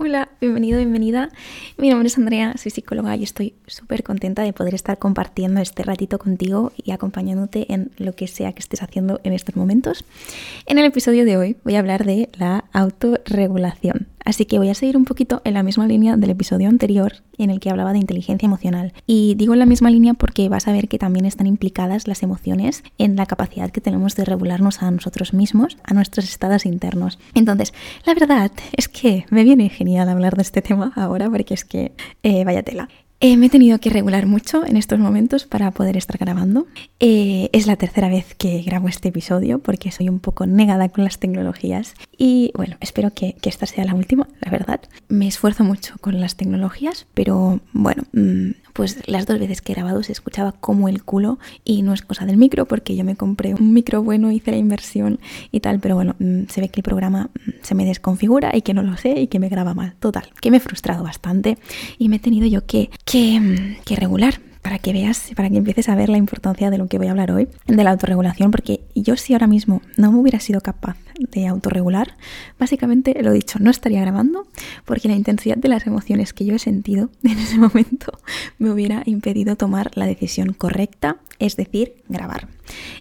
Hola, bienvenido, bienvenida. Mi nombre es Andrea, soy psicóloga y estoy súper contenta de poder estar compartiendo este ratito contigo y acompañándote en lo que sea que estés haciendo en estos momentos. En el episodio de hoy voy a hablar de la autorregulación. Así que voy a seguir un poquito en la misma línea del episodio anterior en el que hablaba de inteligencia emocional. Y digo en la misma línea porque vas a ver que también están implicadas las emociones en la capacidad que tenemos de regularnos a nosotros mismos, a nuestros estados internos. Entonces, la verdad es que me viene genial hablar de este tema ahora porque es que eh, vaya tela. Eh, me he tenido que regular mucho en estos momentos para poder estar grabando. Eh, es la tercera vez que grabo este episodio porque soy un poco negada con las tecnologías y bueno, espero que, esta sea la última, la verdad. Me esfuerzo mucho con las tecnologías, pero bueno, mm, pues las dos veces que he grabado se escuchaba como el culo y no es cosa del micro porque yo me compré un micro bueno, hice la inversión y tal, pero bueno, mm, se ve que el programa mm, se me desconfigura y que no lo sé y que me graba mal. Total, que me he frustrado bastante y me he tenido yo que, que, mm, que regular para que veas, para que empieces a ver la importancia de lo que voy a hablar hoy, de la autorregulación, porque yo si ahora mismo no me hubiera sido capaz de autorregular, básicamente lo dicho, no estaría grabando, porque la intensidad de las emociones que yo he sentido en ese momento me hubiera impedido tomar la decisión correcta, es decir, grabar.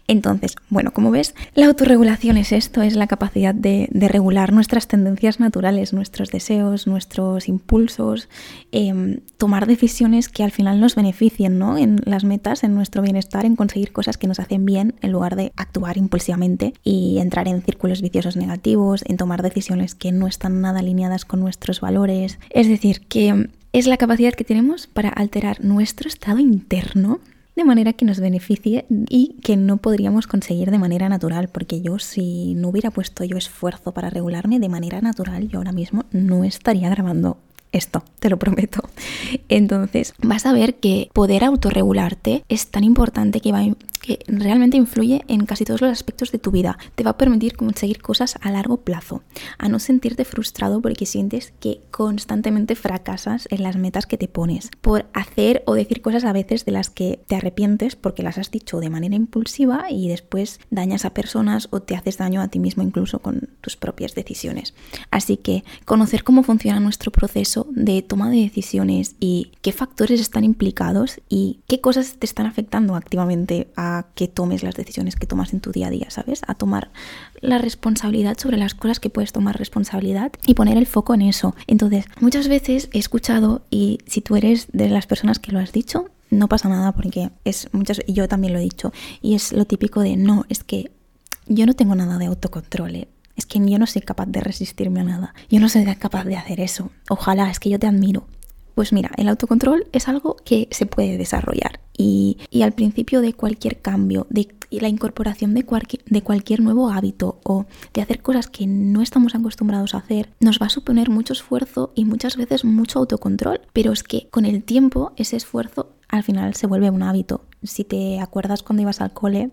Entonces, bueno, como ves, la autorregulación es esto, es la capacidad de, regular nuestras tendencias naturales, nuestros deseos, nuestros impulsos, em, tomar decisiones que al final nos beneficien ¿no? en las metas, en nuestro bienestar, en conseguir cosas que nos hacen bien, en lugar de actuar impulsivamente y entrar en círculos viciosos negativos, en tomar decisiones que no están nada alineadas con nuestros valores. Es decir, que es la capacidad que tenemos para alterar nuestro estado interno de manera que nos beneficie y que no podríamos conseguir de manera natural, porque yo si no hubiera puesto yo esfuerzo para regularme de manera natural, yo ahora mismo no estaría grabando esto, te lo prometo. Entonces, vas a ver que poder autorregularte es tan importante que, va, que realmente influye en casi todos los aspectos de tu vida. Te va a permitir conseguir cosas a largo plazo, a no sentirte frustrado porque sientes que constantemente fracasas en las metas que te pones, por hacer o decir cosas a veces de las que te arrepientes porque las has dicho de manera impulsiva y después dañas a personas o te haces daño a ti mismo incluso con tus propias decisiones. Así que conocer cómo funciona nuestro proceso de toma de decisiones y qué factores están implicados y qué cosas te están afectando activamente a que tomes las decisiones que tomas en tu día a día, ¿sabes? A tomar la responsabilidad sobre las cosas que puedes tomar responsabilidad y poner el foco en eso. Entonces, muchas veces he escuchado y si tú eres de las personas que lo has dicho, no pasa nada porque es muchas yo también lo he dicho y es lo típico de no, es que yo no tengo nada de autocontrol, ¿eh? es que yo no soy capaz de resistirme a nada. Yo no soy capaz de hacer eso. Ojalá, es que yo te admiro. Pues mira, el autocontrol es algo que se puede desarrollar y, al principio de cualquier cambio, de la incorporación de, de cualquier nuevo hábito o de hacer cosas que no estamos acostumbrados a hacer, nos va a suponer mucho esfuerzo y muchas veces mucho autocontrol, pero es que con el tiempo ese esfuerzo al final se vuelve un hábito. Si te acuerdas cuando ibas al cole,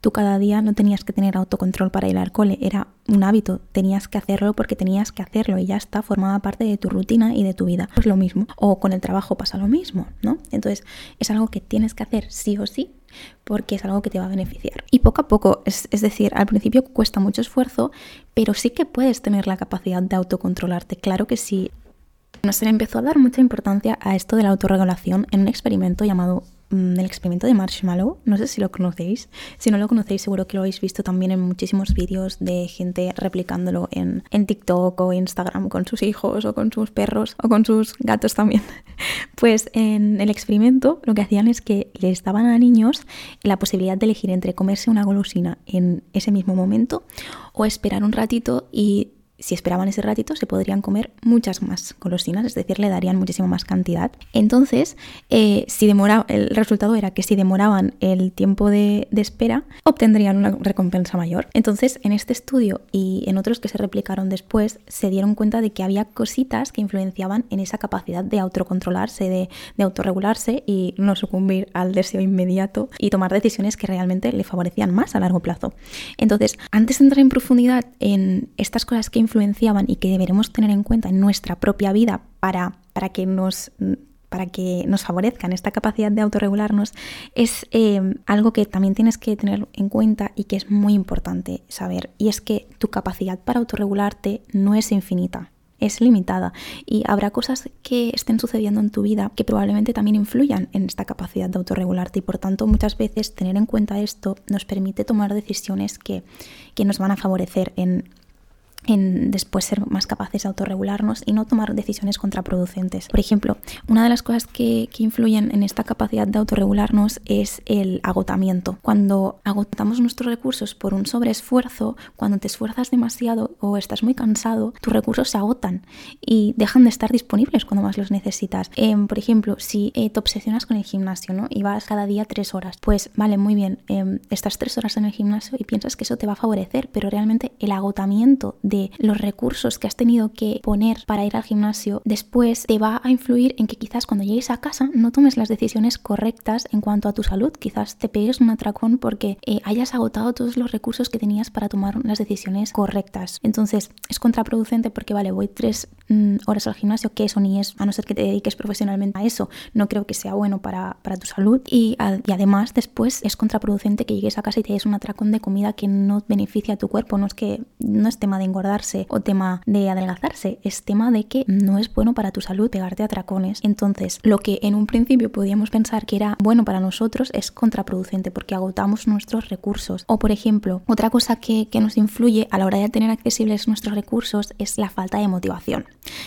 tú cada día no tenías que tener autocontrol para ir al cole, era un hábito, tenías que hacerlo porque tenías que hacerlo y ya está, formaba parte de tu rutina y de tu vida. Pues lo mismo, o con el trabajo pasa lo mismo, ¿no? Entonces es algo que tienes que hacer sí o sí porque es algo que te va a beneficiar. Y poco a poco, es, es, decir, al principio cuesta mucho esfuerzo, pero sí que puedes tener la capacidad de autocontrolarte, claro que sí. No se le empezó a dar mucha importancia a esto de la autorregulación en un experimento llamado Mm, el experimento de Marshmallow. No sé si lo conocéis. Si no lo conocéis, seguro que lo habéis visto también en muchísimos vídeos de gente replicándolo en, en TikTok o Instagram con sus hijos o con sus perros o con sus gatos también. Pues en el experimento lo que hacían es que les daban a niños la posibilidad de elegir entre comerse una golosina en ese mismo momento o esperar un ratito y si esperaban ese ratito, se podrían comer muchas más golosinas, es decir, le darían muchísima más cantidad. Entonces, eh, si el resultado era que si demoraban el tiempo de, espera, obtendrían una recompensa mayor. Entonces, en este estudio y en otros que se replicaron después, se dieron cuenta de que había cositas que influenciaban en esa capacidad de autocontrolarse, de, de autorregularse y no sucumbir al deseo inmediato y tomar decisiones que realmente le favorecían más a largo plazo. Entonces, antes de entrar en profundidad en estas cosas que influenciaban y que deberemos tener en cuenta en nuestra propia vida para, para que nos para que nos favorezcan esta capacidad de autorregularnos, es eh, algo que también tienes que tener en cuenta y que es muy importante saber. Y es que tu capacidad para autorregularte no es infinita. es limitada y habrá cosas que estén sucediendo en tu vida que probablemente también influyan en esta capacidad de autorregularte y por tanto muchas veces tener en cuenta esto nos permite tomar decisiones que, que nos van a favorecer en en después ser más capaces de autorregularnos y no tomar decisiones contraproducentes. Por ejemplo, una de las cosas que, que, influyen en esta capacidad de autorregularnos es el agotamiento. Cuando agotamos nuestros recursos por un sobreesfuerzo, cuando te esfuerzas demasiado o estás muy cansado, tus recursos se agotan y dejan de estar disponibles cuando más los necesitas. Em, por ejemplo, si eh, te obsesionas con el gimnasio ¿no? y vas cada día tres horas, pues vale, muy bien, eh, estás tres horas en el gimnasio y piensas que eso te va a favorecer, pero realmente el agotamiento de los recursos que has tenido que poner para ir al gimnasio, después te va a influir en que quizás cuando llegues a casa no tomes las decisiones correctas en cuanto a tu salud. Quizás te pegues un atracón porque eh, hayas agotado todos los recursos que tenías para tomar las decisiones correctas. Entonces es contraproducente porque, vale, voy tres mm, horas al gimnasio, que eso ni es, a no ser que te dediques profesionalmente a eso, no creo que sea bueno para, para tu salud. Y, y, además después es contraproducente que llegues a casa y te des un atracón de comida que no beneficia a tu cuerpo. No es que no es tema de engordar o tema de adelgazarse, es tema de que no es bueno para tu salud pegarte a tracones. Entonces, lo que en un principio podíamos pensar que era bueno para nosotros es contraproducente porque agotamos nuestros recursos. O por ejemplo, otra cosa que, que nos influye a la hora de tener accesibles nuestros recursos es la falta de motivación,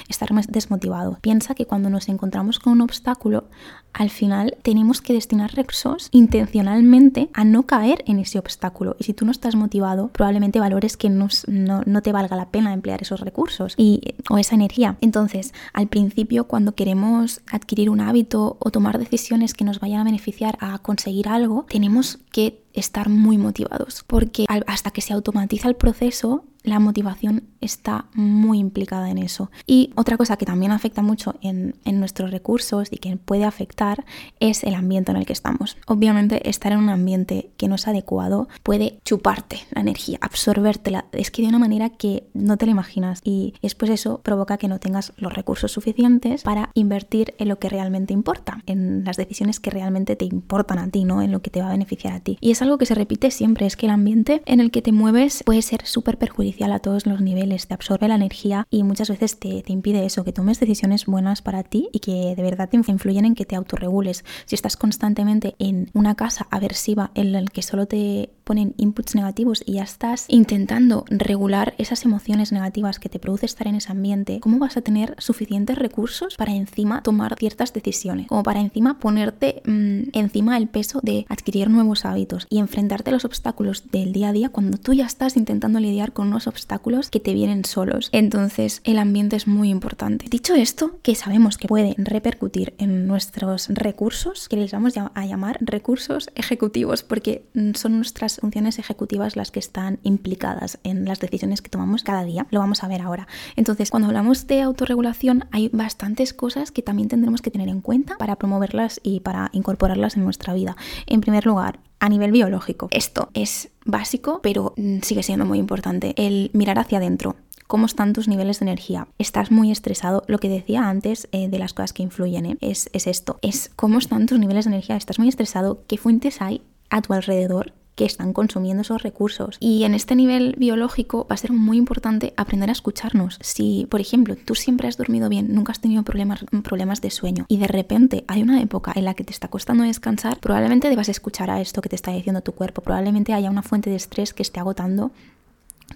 estar más desmotivado. Piensa que cuando nos encontramos con un obstáculo, al final tenemos que destinar recursos intencionalmente a no caer en ese obstáculo. Y si tú no estás motivado, probablemente valores que no, no, no te la pena emplear esos recursos y, o esa energía. Entonces, al principio, cuando queremos adquirir un hábito o tomar decisiones que nos vayan a beneficiar a conseguir algo, tenemos que estar muy motivados, porque hasta que se automatiza el proceso, la motivación está muy implicada en eso. Y otra cosa que también afecta mucho en, en, nuestros recursos y que puede afectar es el ambiente en el que estamos. Obviamente estar en un ambiente que no es adecuado puede chuparte la energía, absorbértela, es que de una manera que no te la imaginas y después eso provoca que no tengas los recursos suficientes para invertir en lo que realmente importa, en las decisiones que realmente te importan a ti, ¿no? En lo que te va a beneficiar a ti. Y es algo que se repite siempre, es que el ambiente en el que te mueves puede ser súper perjudicial a todos los niveles, te absorbe la energía y muchas veces te, te, impide eso, que tomes decisiones buenas para ti y que de verdad te influyen en que te autorregules. Si estás constantemente en una casa aversiva en la que solo te ponen inputs negativos y ya estás intentando regular esas emociones negativas que te produce estar en ese ambiente, ¿cómo vas a tener suficientes recursos para encima tomar ciertas decisiones? Como para encima ponerte mmm, encima el peso de adquirir nuevos hábitos y enfrentarte a los obstáculos del día a día cuando tú ya estás intentando lidiar con unos obstáculos que te vienen solos. Entonces el ambiente es muy importante. Dicho esto, que sabemos que puede repercutir en nuestros recursos, que les vamos a llamar recursos ejecutivos, porque son nuestras funciones ejecutivas las que están implicadas en las decisiones que tomamos cada día. Lo vamos a ver ahora. Entonces, cuando hablamos de autorregulación, hay bastantes cosas que también tendremos que tener en cuenta para promoverlas y para incorporarlas en nuestra vida. En primer lugar, a nivel biológico. Esto es básico, pero mm, sigue siendo muy importante. El mirar hacia adentro. ¿Cómo están tus niveles de energía? ¿Estás muy estresado? Lo que decía antes eh, de las cosas que influyen ¿eh? es, es esto. Es cómo están tus niveles de energía. ¿Estás muy estresado? ¿Qué fuentes hay a tu alrededor que están consumiendo esos recursos. Y en este nivel biológico va a ser muy importante aprender a escucharnos. Si, por ejemplo, tú siempre has dormido bien, nunca has tenido problemas, problemas de sueño y de repente hay una época en la que te está costando descansar, probablemente debas escuchar a esto que te está diciendo tu cuerpo. Probablemente haya una fuente de estrés que esté agotando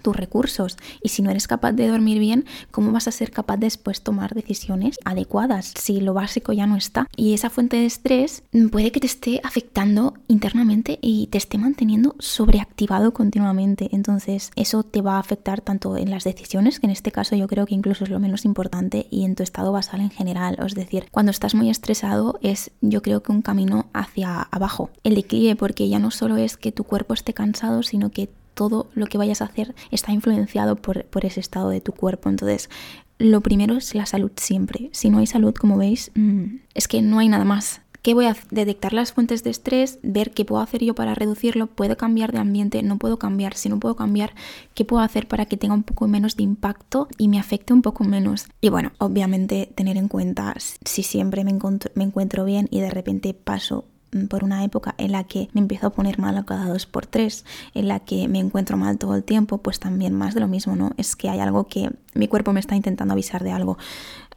tus recursos y si no eres capaz de dormir bien, ¿cómo vas a ser capaz después tomar decisiones adecuadas si lo básico ya no está? Y esa fuente de estrés puede que te esté afectando internamente y te esté manteniendo sobreactivado continuamente. Entonces eso te va a afectar tanto en las decisiones, que en este caso yo creo que incluso es lo menos importante, y en tu estado basal en general. Es decir, cuando estás muy estresado es yo creo que un camino hacia abajo. El declive porque ya no solo es que tu cuerpo esté cansado, sino que todo lo que vayas a hacer está influenciado por, ese estado de tu cuerpo. Entonces, lo primero es la salud siempre. Si no hay salud, como veis, mm, es que no hay nada más. ¿Qué voy a detectar las fuentes de estrés? Ver qué puedo hacer yo para reducirlo. ¿Puedo cambiar de ambiente? No puedo cambiar. Si no puedo cambiar, ¿qué puedo hacer para que tenga un poco menos de impacto y me afecte un poco menos? Y bueno, obviamente tener en cuenta si siempre me encuentro, bien y de repente paso por una época en la que me empiezo a poner mal cada dos por tres, en la que me encuentro mal todo el tiempo, pues también más de lo mismo, ¿no? Es que hay algo que mi cuerpo me está intentando avisar de algo.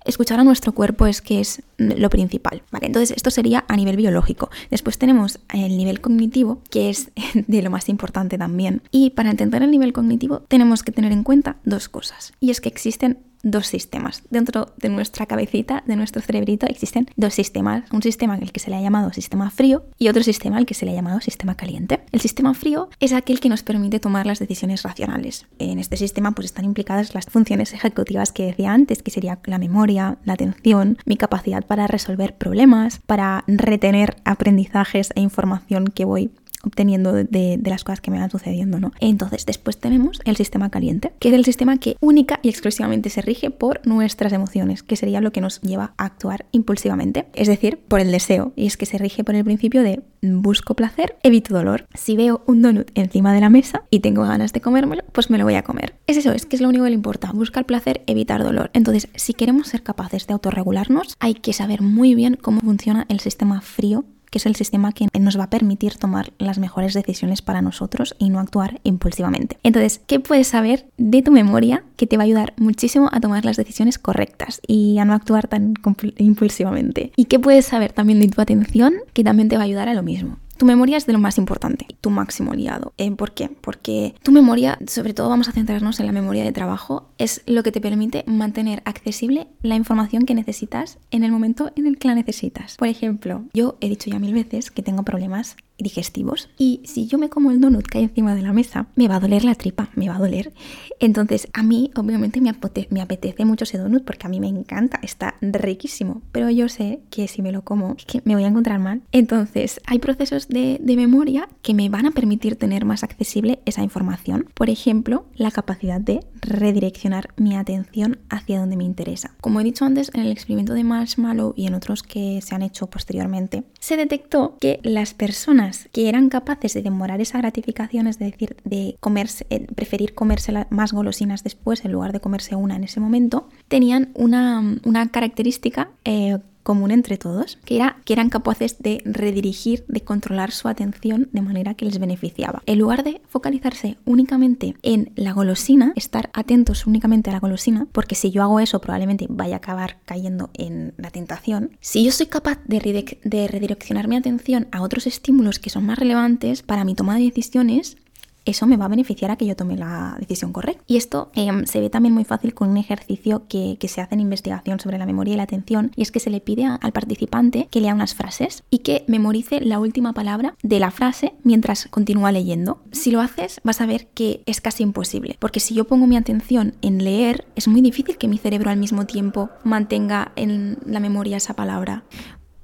Escuchar a nuestro cuerpo es que es lo principal, ¿vale? Entonces esto sería a nivel biológico. Después tenemos el nivel cognitivo, que es de lo más importante también. Y para entender el nivel cognitivo tenemos que tener en cuenta dos cosas. Y es que existen dos sistemas. Dentro de nuestra cabecita, de nuestro cerebrito, existen dos sistemas. Un sistema al que se le ha llamado sistema frío y otro sistema al que se le ha llamado sistema caliente. El sistema frío es aquel que nos permite tomar las decisiones racionales. En este sistema pues están implicadas las funciones ejecutivas que decía antes, que sería la memoria, la atención, mi capacidad para resolver problemas, para retener aprendizajes e información que voy obteniendo de, las cosas que me van sucediendo, ¿no? Entonces, después tenemos el sistema caliente, que es el sistema que única y exclusivamente se rige por nuestras emociones, que sería lo que nos lleva a actuar impulsivamente, es decir, por el deseo, y es que se rige por el principio de busco placer, evito dolor. Si veo un donut encima de la mesa y tengo ganas de comérmelo, pues me lo voy a comer. Es eso, es que es lo único que le importa, buscar placer, evitar dolor. Entonces, si queremos ser capaces de autorregularnos, hay que saber muy bien cómo funciona el sistema frío que es el sistema que nos va a permitir tomar las mejores decisiones para nosotros y no actuar impulsivamente. Entonces, ¿qué puedes saber de tu memoria que te va a ayudar muchísimo a tomar las decisiones correctas y a no actuar tan impulsivamente? ¿Y qué puedes saber también de tu atención que también te va a ayudar a lo mismo? Tu memoria es de lo más importante, tu máximo aliado. Eh, ¿Por qué? Porque tu memoria, sobre todo vamos a centrarnos en la memoria de trabajo, es lo que te permite mantener accesible la información que necesitas en el momento en el que la necesitas. Por ejemplo, yo he dicho ya mil veces que tengo problemas digestivos y si yo me como el donut que hay encima de la mesa, me va a doler la tripa, me va a doler. Entonces a mí obviamente me, apetece mucho ese donut porque a mí me encanta, está riquísimo, pero yo sé que si me lo como que me voy a encontrar mal. Entonces hay procesos de, de memoria que me van a permitir tener más accesible esa información. Por ejemplo, la capacidad de redireccionar mi atención hacia donde me interesa. Como he dicho antes, en el experimento de Marshmallow y en otros que se han hecho posteriormente, se detectó que las personas que eran capaces de demorar esa gratificación, es decir, de comerse, eh, preferir comerse más golosinas después en lugar de comerse una en ese momento, tenían una, una característica eh, común entre todos, que era que eran capaces de redirigir, de controlar su atención de manera que les beneficiaba. En lugar de focalizarse únicamente en la golosina, estar atentos únicamente a la golosina, porque si yo hago eso probablemente vaya a acabar cayendo en la tentación. Si yo soy capaz de, de redireccionar mi atención a otros estímulos que son más relevantes para mi toma de decisiones, eso me va a beneficiar a que yo tome la decisión correcta. Y esto em, se ve también muy fácil con un ejercicio que, se hace en investigación sobre la memoria y la atención, y es que se le pide al participante que lea unas frases y que memorice la última palabra de la frase mientras continúa leyendo. Si lo haces, vas a ver que es casi imposible, porque si yo pongo mi atención en leer, es muy difícil que mi cerebro al mismo tiempo mantenga en la memoria esa palabra.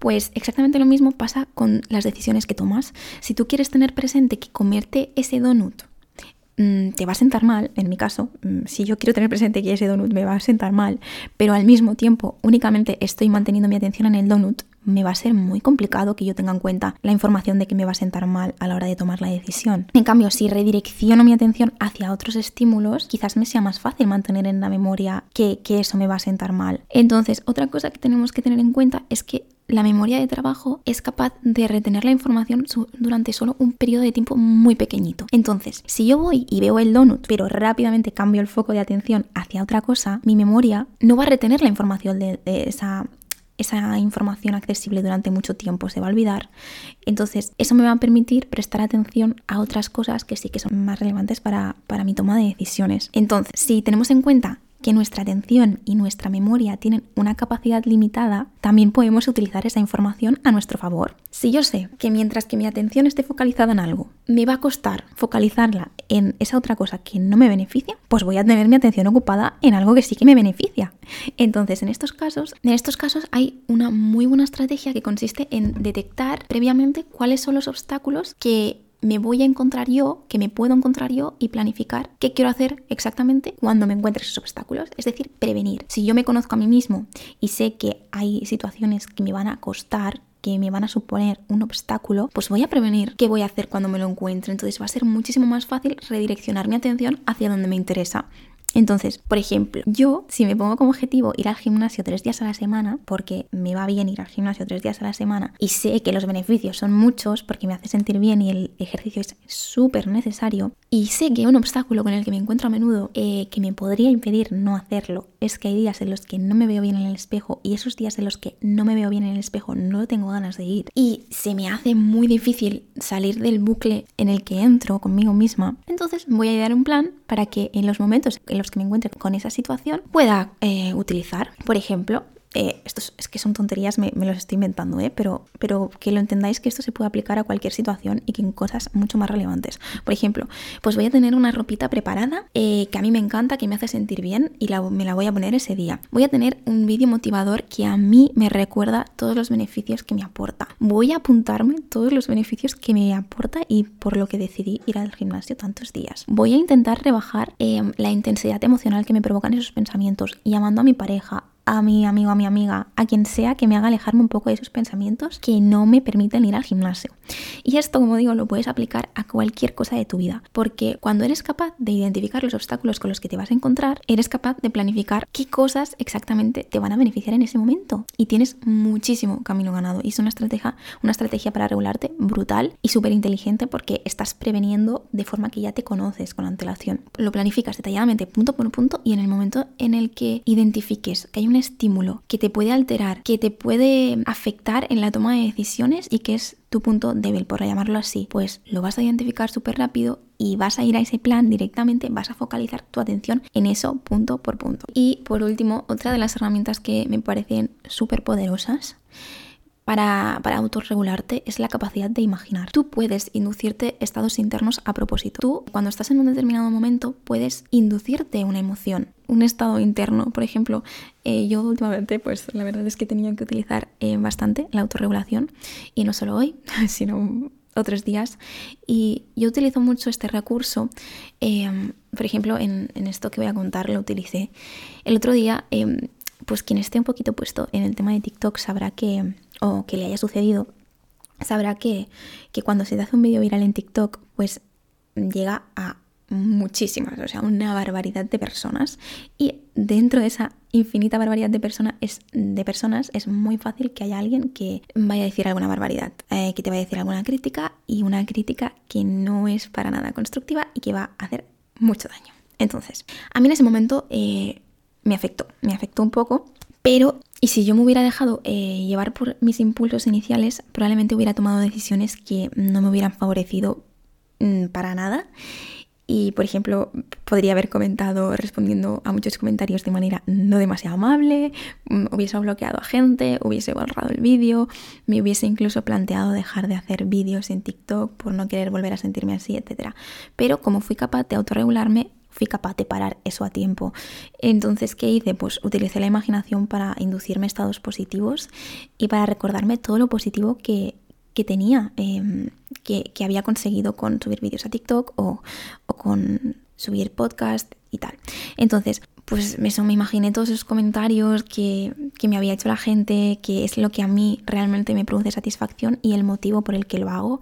Pues exactamente lo mismo pasa con las decisiones que tomas. Si tú quieres tener presente que comerte ese donut mm, te va a sentar mal, en mi caso, mm, si yo quiero tener presente que ese donut me va a sentar mal, pero al mismo tiempo únicamente estoy manteniendo mi atención en el donut, me va a ser muy complicado que yo tenga en cuenta la información de que me va a sentar mal a la hora de tomar la decisión. En cambio, si redirecciono mi atención hacia otros estímulos, quizás me sea más fácil mantener en la memoria que, que eso me va a sentar mal. Entonces, otra cosa que tenemos que tener en cuenta es que la memoria de trabajo es capaz de retener la información durante solo un periodo de tiempo muy pequeñito. Entonces, si yo voy y veo el donut, pero rápidamente cambio el foco de atención hacia otra cosa, mi memoria no va a retener la información de, esa esa información accesible durante mucho tiempo se va a olvidar. Entonces, eso me va a permitir prestar atención a otras cosas que sí que son más relevantes para, para mi toma de decisiones. Entonces, si tenemos en cuenta que nuestra atención y nuestra memoria tienen una capacidad limitada, también podemos utilizar esa información a nuestro favor. Si yo sé que mientras que mi atención esté focalizada en algo, me va a costar focalizarla en esa otra cosa que no me beneficia, pues voy a tener mi atención ocupada en algo que sí que me beneficia. Entonces, en estos casos, en estos casos hay una muy buena estrategia que consiste en detectar previamente cuáles son los obstáculos que me voy a encontrar yo, que me puedo encontrar yo y planificar qué quiero hacer exactamente cuando me encuentre esos obstáculos. Es decir, prevenir. Si yo me conozco a mí mismo y sé que hay situaciones que me van a costar, que me van a suponer un obstáculo, pues voy a prevenir qué voy a hacer cuando me lo encuentre. Entonces va a ser muchísimo más fácil redireccionar mi atención hacia donde me interesa. Entonces, por ejemplo, yo si me pongo como objetivo ir al gimnasio tres días a la semana, porque me va bien ir al gimnasio tres días a la semana y sé que los beneficios son muchos porque me hace sentir bien y el ejercicio es súper necesario, y sé que un obstáculo con el que me encuentro a menudo eh, que me podría impedir no hacerlo es que hay días en los que no me veo bien en el espejo y esos días en los que no me veo bien en el espejo no tengo ganas de ir. Y se me hace muy difícil salir del bucle en el que entro conmigo misma, entonces voy a idear un plan para que en los momentos en los que me encuentre con esa situación pueda eh, utilizar. Por ejemplo, eh, esto es, que son tonterías, me, los estoy inventando, ¿eh? pero, pero que lo entendáis que esto se puede aplicar a cualquier situación y que en cosas mucho más relevantes. Por ejemplo, pues voy a tener una ropita preparada eh, que a mí me encanta, que me hace sentir bien y me la voy a poner ese día. Voy a tener un vídeo motivador que a mí me recuerda todos los beneficios que me aporta. Voy a apuntarme todos los beneficios que me aporta y por lo que decidí ir al gimnasio tantos días. Voy a intentar rebajar eh, la intensidad emocional que me provocan esos pensamientos, llamando a mi pareja, a mi amigo, a mi amiga, a quien sea que me haga alejarme un poco de esos pensamientos que no me permiten ir al gimnasio. Y esto, como digo, lo puedes aplicar a cualquier cosa de tu vida, porque cuando eres capaz de identificar los obstáculos con los que te vas a encontrar, eres capaz de planificar qué cosas exactamente te van a beneficiar en ese momento y tienes muchísimo camino ganado. Y es una estrategia, una estrategia para regularte brutal y súper inteligente porque estás preveniendo de forma que ya te conoces con antelación. Lo planificas detalladamente punto por punto y en el momento en el que identifiques que hay un estímulo que te puede alterar, que te puede afectar en la toma de decisiones y que es tu punto débil, por llamarlo así, pues lo vas a identificar súper rápido y vas a ir a ese plan directamente, vas a focalizar tu atención en eso punto por punto. Y por último, otra de las herramientas que me parecen súper poderosas para, autorregularte es la capacidad de imaginar. Tú puedes inducirte estados internos a propósito. Tú, cuando estás en un determinado momento, puedes inducirte una emoción, un estado interno. Por ejemplo, eh, yo últimamente, pues la verdad es que tenido que utilizar eh, bastante la autorregulación y no solo hoy, sino otros días. Y yo utilizo mucho este recurso. Em, por ejemplo, en, en, esto que voy a contar lo utilicé. El otro día, em, pues quien esté un poquito puesto en el tema de TikTok sabrá que o que le haya sucedido, sabrá que, que cuando se te hace un vídeo viral en TikTok, pues llega a muchísimas, o sea, una barbaridad de personas. Y dentro de esa infinita barbaridad de, personas es, de personas es muy fácil que haya alguien que vaya a decir alguna barbaridad, eh, que te vaya a decir alguna crítica y una crítica que no es para nada constructiva y que va a hacer mucho daño. Entonces, a mí en ese momento eh, me afectó, me afectó un poco, pero y si yo me hubiera dejado eh, llevar por mis impulsos iniciales, probablemente hubiera tomado decisiones que no me hubieran favorecido mm, para nada. Y, por ejemplo, podría haber comentado respondiendo a muchos comentarios de manera no demasiado amable, mm, hubiese bloqueado a gente, hubiese borrado el vídeo, me hubiese incluso planteado dejar de hacer vídeos en TikTok por no querer volver a sentirme así, etc. Pero como fui capaz de autorregularme, fui capaz de parar eso a tiempo. Entonces, ¿qué hice? Pues utilicé la imaginación para inducirme estados positivos y para recordarme todo lo positivo que, tenía, em, que, había conseguido con subir vídeos a TikTok o, o con subir podcast y tal. Entonces, pues eso, me imaginé todos esos comentarios que, me había hecho la gente, que es lo que a mí realmente me produce satisfacción y el motivo por el que lo hago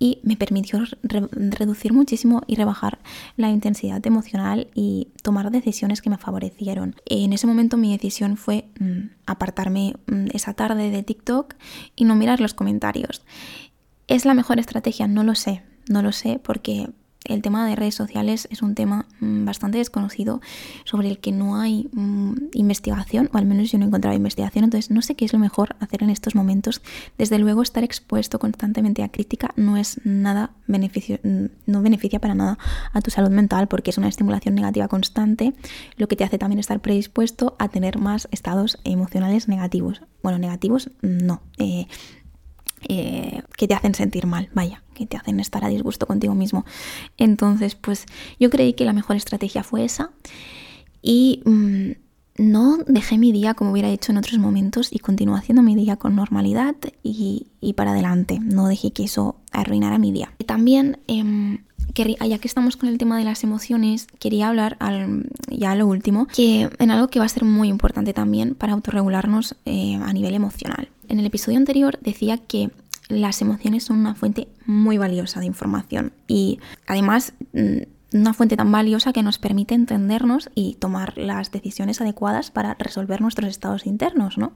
y me permitió reducir muchísimo y rebajar la intensidad emocional y tomar decisiones que me favorecieron. En ese momento mi decisión fue mm, apartarme mm, esa tarde de TikTok y no mirar los comentarios. ¿Es la mejor estrategia? No lo sé, no lo sé porque el tema de redes sociales es un tema mm, bastante desconocido sobre el que no hay mm, investigación, o al menos yo no he encontrado investigación, entonces no sé qué es lo mejor hacer en estos momentos. Desde luego estar expuesto constantemente a crítica no es nada beneficio, mm, no beneficia para nada a tu salud mental porque es una estimulación negativa constante, lo que te hace también estar predispuesto a tener más estados emocionales negativos. Bueno, negativos no. Eh, eh, que te hacen sentir mal, vaya, que te hacen estar a disgusto contigo mismo. Entonces, pues yo creí que la mejor estrategia fue esa y mm, no dejé mi día como hubiera hecho en otros momentos y continué haciendo mi día con normalidad y, para adelante. No dejé que eso arruinara mi día. Y también, eh, ya que estamos con el tema de las emociones, quería hablar al, ya a lo último, que en algo que va a ser muy importante también para autorregularnos eh, a nivel emocional. En el episodio anterior decía que las emociones son una fuente muy valiosa de información y además mm, una fuente tan valiosa que nos permite entendernos y tomar las decisiones adecuadas para resolver nuestros estados internos, ¿no?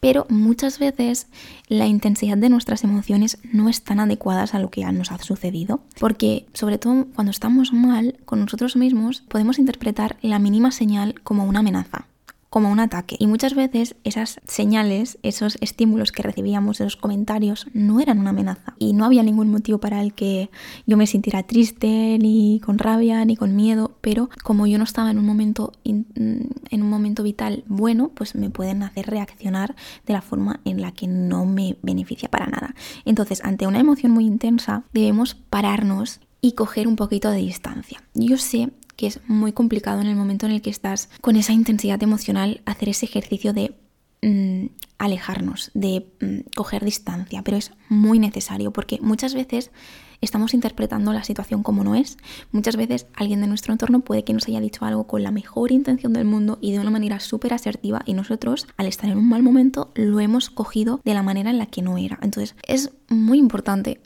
Pero muchas veces la intensidad de nuestras emociones no es tan adecuada a lo que nos ha sucedido, porque sobre todo cuando estamos mal con nosotros mismos podemos interpretar la mínima señal como una amenaza como un ataque. Y muchas veces esas señales, esos estímulos que recibíamos, esos comentarios, no eran una amenaza. Y no había ningún motivo para el que yo me sintiera triste, ni con rabia, ni con miedo. Pero como yo no estaba en un momento, en un momento vital bueno, pues me pueden hacer reaccionar de la forma en la que no me beneficia para nada. Entonces, ante una emoción muy intensa, debemos pararnos y coger un poquito de distancia. Yo sé que es muy complicado en el momento en el que estás con esa intensidad emocional hacer ese ejercicio de mm, alejarnos, de mm, coger distancia, pero es muy necesario porque muchas veces estamos interpretando la situación como no es. Muchas veces alguien de nuestro entorno puede que nos haya dicho algo con la mejor intención del mundo y de una manera súper asertiva y nosotros al estar en un mal momento lo hemos cogido de la manera en la que no era. Entonces es muy importante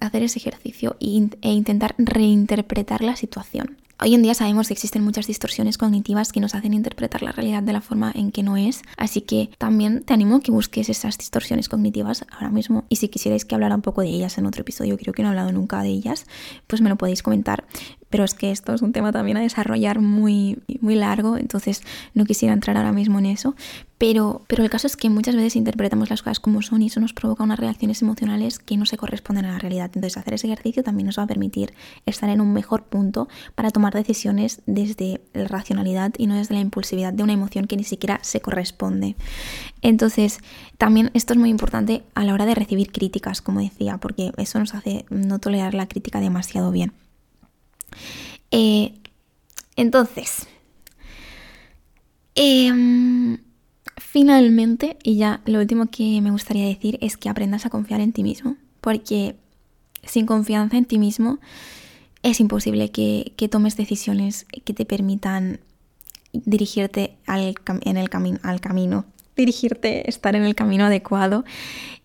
hacer ese ejercicio e intentar reinterpretar la situación. Hoy en día sabemos que existen muchas distorsiones cognitivas que nos hacen interpretar la realidad de la forma en que no es, así que también te animo a que busques esas distorsiones cognitivas ahora mismo. Y si quisierais que hablara un poco de ellas en otro episodio, creo que no he hablado nunca de ellas, pues me lo podéis comentar pero es que esto es un tema también a desarrollar muy, muy largo, entonces no quisiera entrar ahora mismo en eso. Pero, pero el caso es que muchas veces interpretamos las cosas como son y eso nos provoca unas reacciones emocionales que no se corresponden a la realidad. Entonces hacer ese ejercicio también nos va a permitir estar en un mejor punto para tomar decisiones desde la racionalidad y no desde la impulsividad de una emoción que ni siquiera se corresponde. Entonces también esto es muy importante a la hora de recibir críticas, como decía, porque eso nos hace no tolerar la crítica demasiado bien. Eh, entonces, em, finalmente, y ya lo último que me gustaría decir es que aprendas a confiar en ti mismo, porque sin confianza en ti mismo es imposible que, tomes decisiones que te permitan dirigirte en el al camino, dirigirte, estar en el camino adecuado.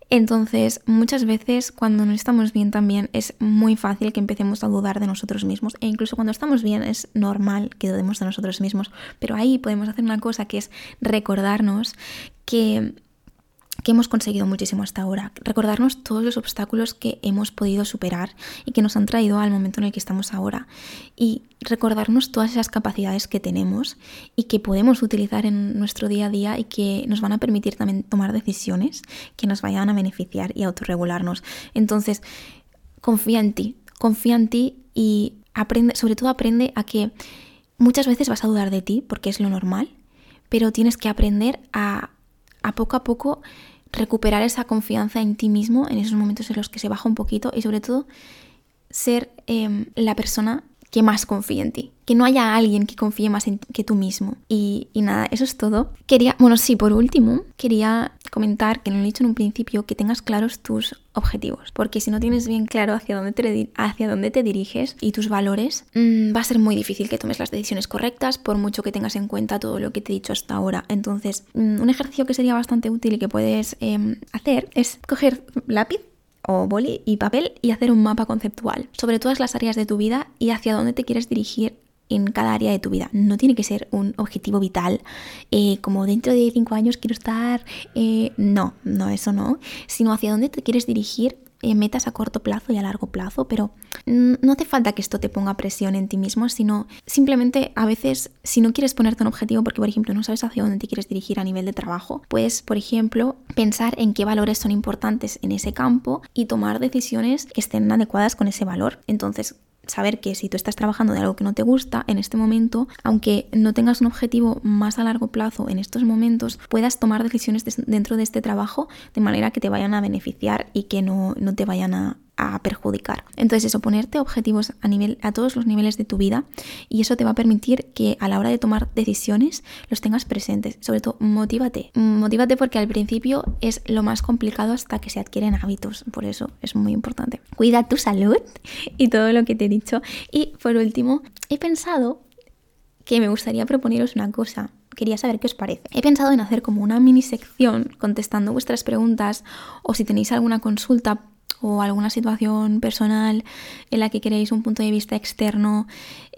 Entonces, muchas veces cuando no estamos bien también es muy fácil que empecemos a dudar de nosotros mismos. E incluso cuando estamos bien es normal que dudemos de nosotros mismos, pero ahí podemos hacer una cosa que es recordarnos que que hemos conseguido muchísimo hasta ahora, recordarnos todos los obstáculos que hemos podido superar y que nos han traído al momento en el que estamos ahora y recordarnos todas esas capacidades que tenemos y que podemos utilizar en nuestro día a día y que nos van a permitir también tomar decisiones que nos vayan a beneficiar y autorregularnos. Entonces, confía en ti, confía en ti y aprende, sobre todo aprende a que muchas veces vas a dudar de ti porque es lo normal, pero tienes que aprender a, a poco a poco recuperar esa confianza en ti mismo en esos momentos en los que se baja un poquito y sobre todo ser em, la persona que más confíe en ti, que no haya alguien que confíe más en que tú mismo. Y, nada, eso es todo. Quería, bueno, sí, por último, quería comentar, que lo he dicho en un principio, que tengas claros tus objetivos, porque si no tienes bien claro hacia dónde te, hacia dónde te diriges y tus valores, mm, va a ser muy difícil que tomes las decisiones correctas, por mucho que tengas en cuenta todo lo que te he dicho hasta ahora. Entonces, mm, un ejercicio que sería bastante útil y que puedes em, hacer es coger lápiz o boli y papel y hacer un mapa conceptual sobre todas las áreas de tu vida y hacia dónde te quieres dirigir en cada área de tu vida. No tiene que ser un objetivo vital, eh, como dentro de cinco años quiero estar. Eh, no, no, eso no. Sino hacia dónde te quieres dirigir eh, metas a corto plazo y a largo plazo, pero no hace falta que esto te ponga presión en ti mismo, sino simplemente a veces si no quieres ponerte un objetivo porque por ejemplo no sabes hacia dónde te quieres dirigir a nivel de trabajo, puedes por ejemplo pensar en qué valores son importantes en ese campo y tomar decisiones que estén adecuadas con ese valor. Entonces, saber que si tú estás trabajando de algo que no te gusta en este momento, aunque no tengas un objetivo más a largo plazo en estos momentos, puedas tomar decisiones dentro de este trabajo de manera que te vayan a beneficiar y que no, no te vayan a, a perjudicar. Entonces eso, ponerte objetivos a, nivel, a todos los niveles de tu vida y eso te va a permitir que a la hora de tomar decisiones los tengas presentes. Sobre todo, motívate. Motívate porque al principio es lo más complicado hasta que se adquieren hábitos. Por eso es muy importante. Cuida tu salud y todo lo que te he dicho. Y por último, he pensado que me gustaría proponeros una cosa quería saber qué os parece. He pensado en hacer como una mini sección contestando vuestras preguntas o si tenéis alguna consulta o alguna situación personal en la que queréis un punto de vista externo,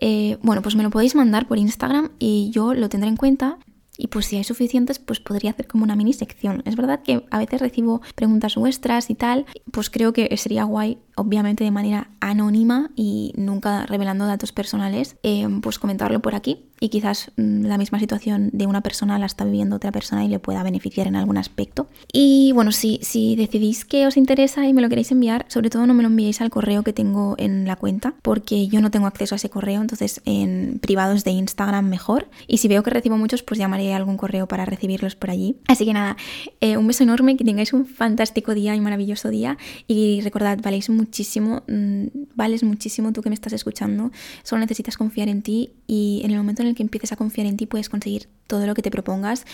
eh, bueno, pues me lo podéis mandar por Instagram y yo lo tendré en cuenta. Y pues si hay suficientes, pues podría hacer como una mini sección. Es verdad que a veces recibo preguntas vuestras y tal, pues creo que sería guay obviamente de manera anónima y nunca revelando datos personales, eh, pues comentarlo por aquí y quizás mm, la misma situación de una persona la está viviendo otra persona y le pueda beneficiar en algún aspecto. Y bueno, si, si decidís que os interesa y me lo queréis enviar, sobre todo no me lo enviéis al correo que tengo en la cuenta, porque yo no tengo acceso a ese correo, entonces en privados de Instagram mejor. Y si veo que recibo muchos, pues llamaré a algún correo para recibirlos por allí. Así que nada, eh, un beso enorme, que tengáis un fantástico día y maravilloso día. Y recordad, valéis muchísimo, mm, vales muchísimo tú que me estás escuchando, solo necesitas confiar en ti y en el momento en el que empieces a confiar en ti puedes conseguir todo lo que te propongas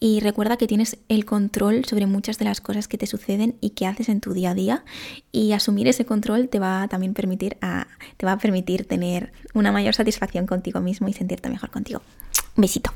y recuerda que tienes el control sobre muchas de las cosas que te suceden y que haces en tu día a día y asumir ese control te va a también permitir a, te va a permitir tener una mayor satisfacción contigo mismo y sentirte mejor contigo. Un besito.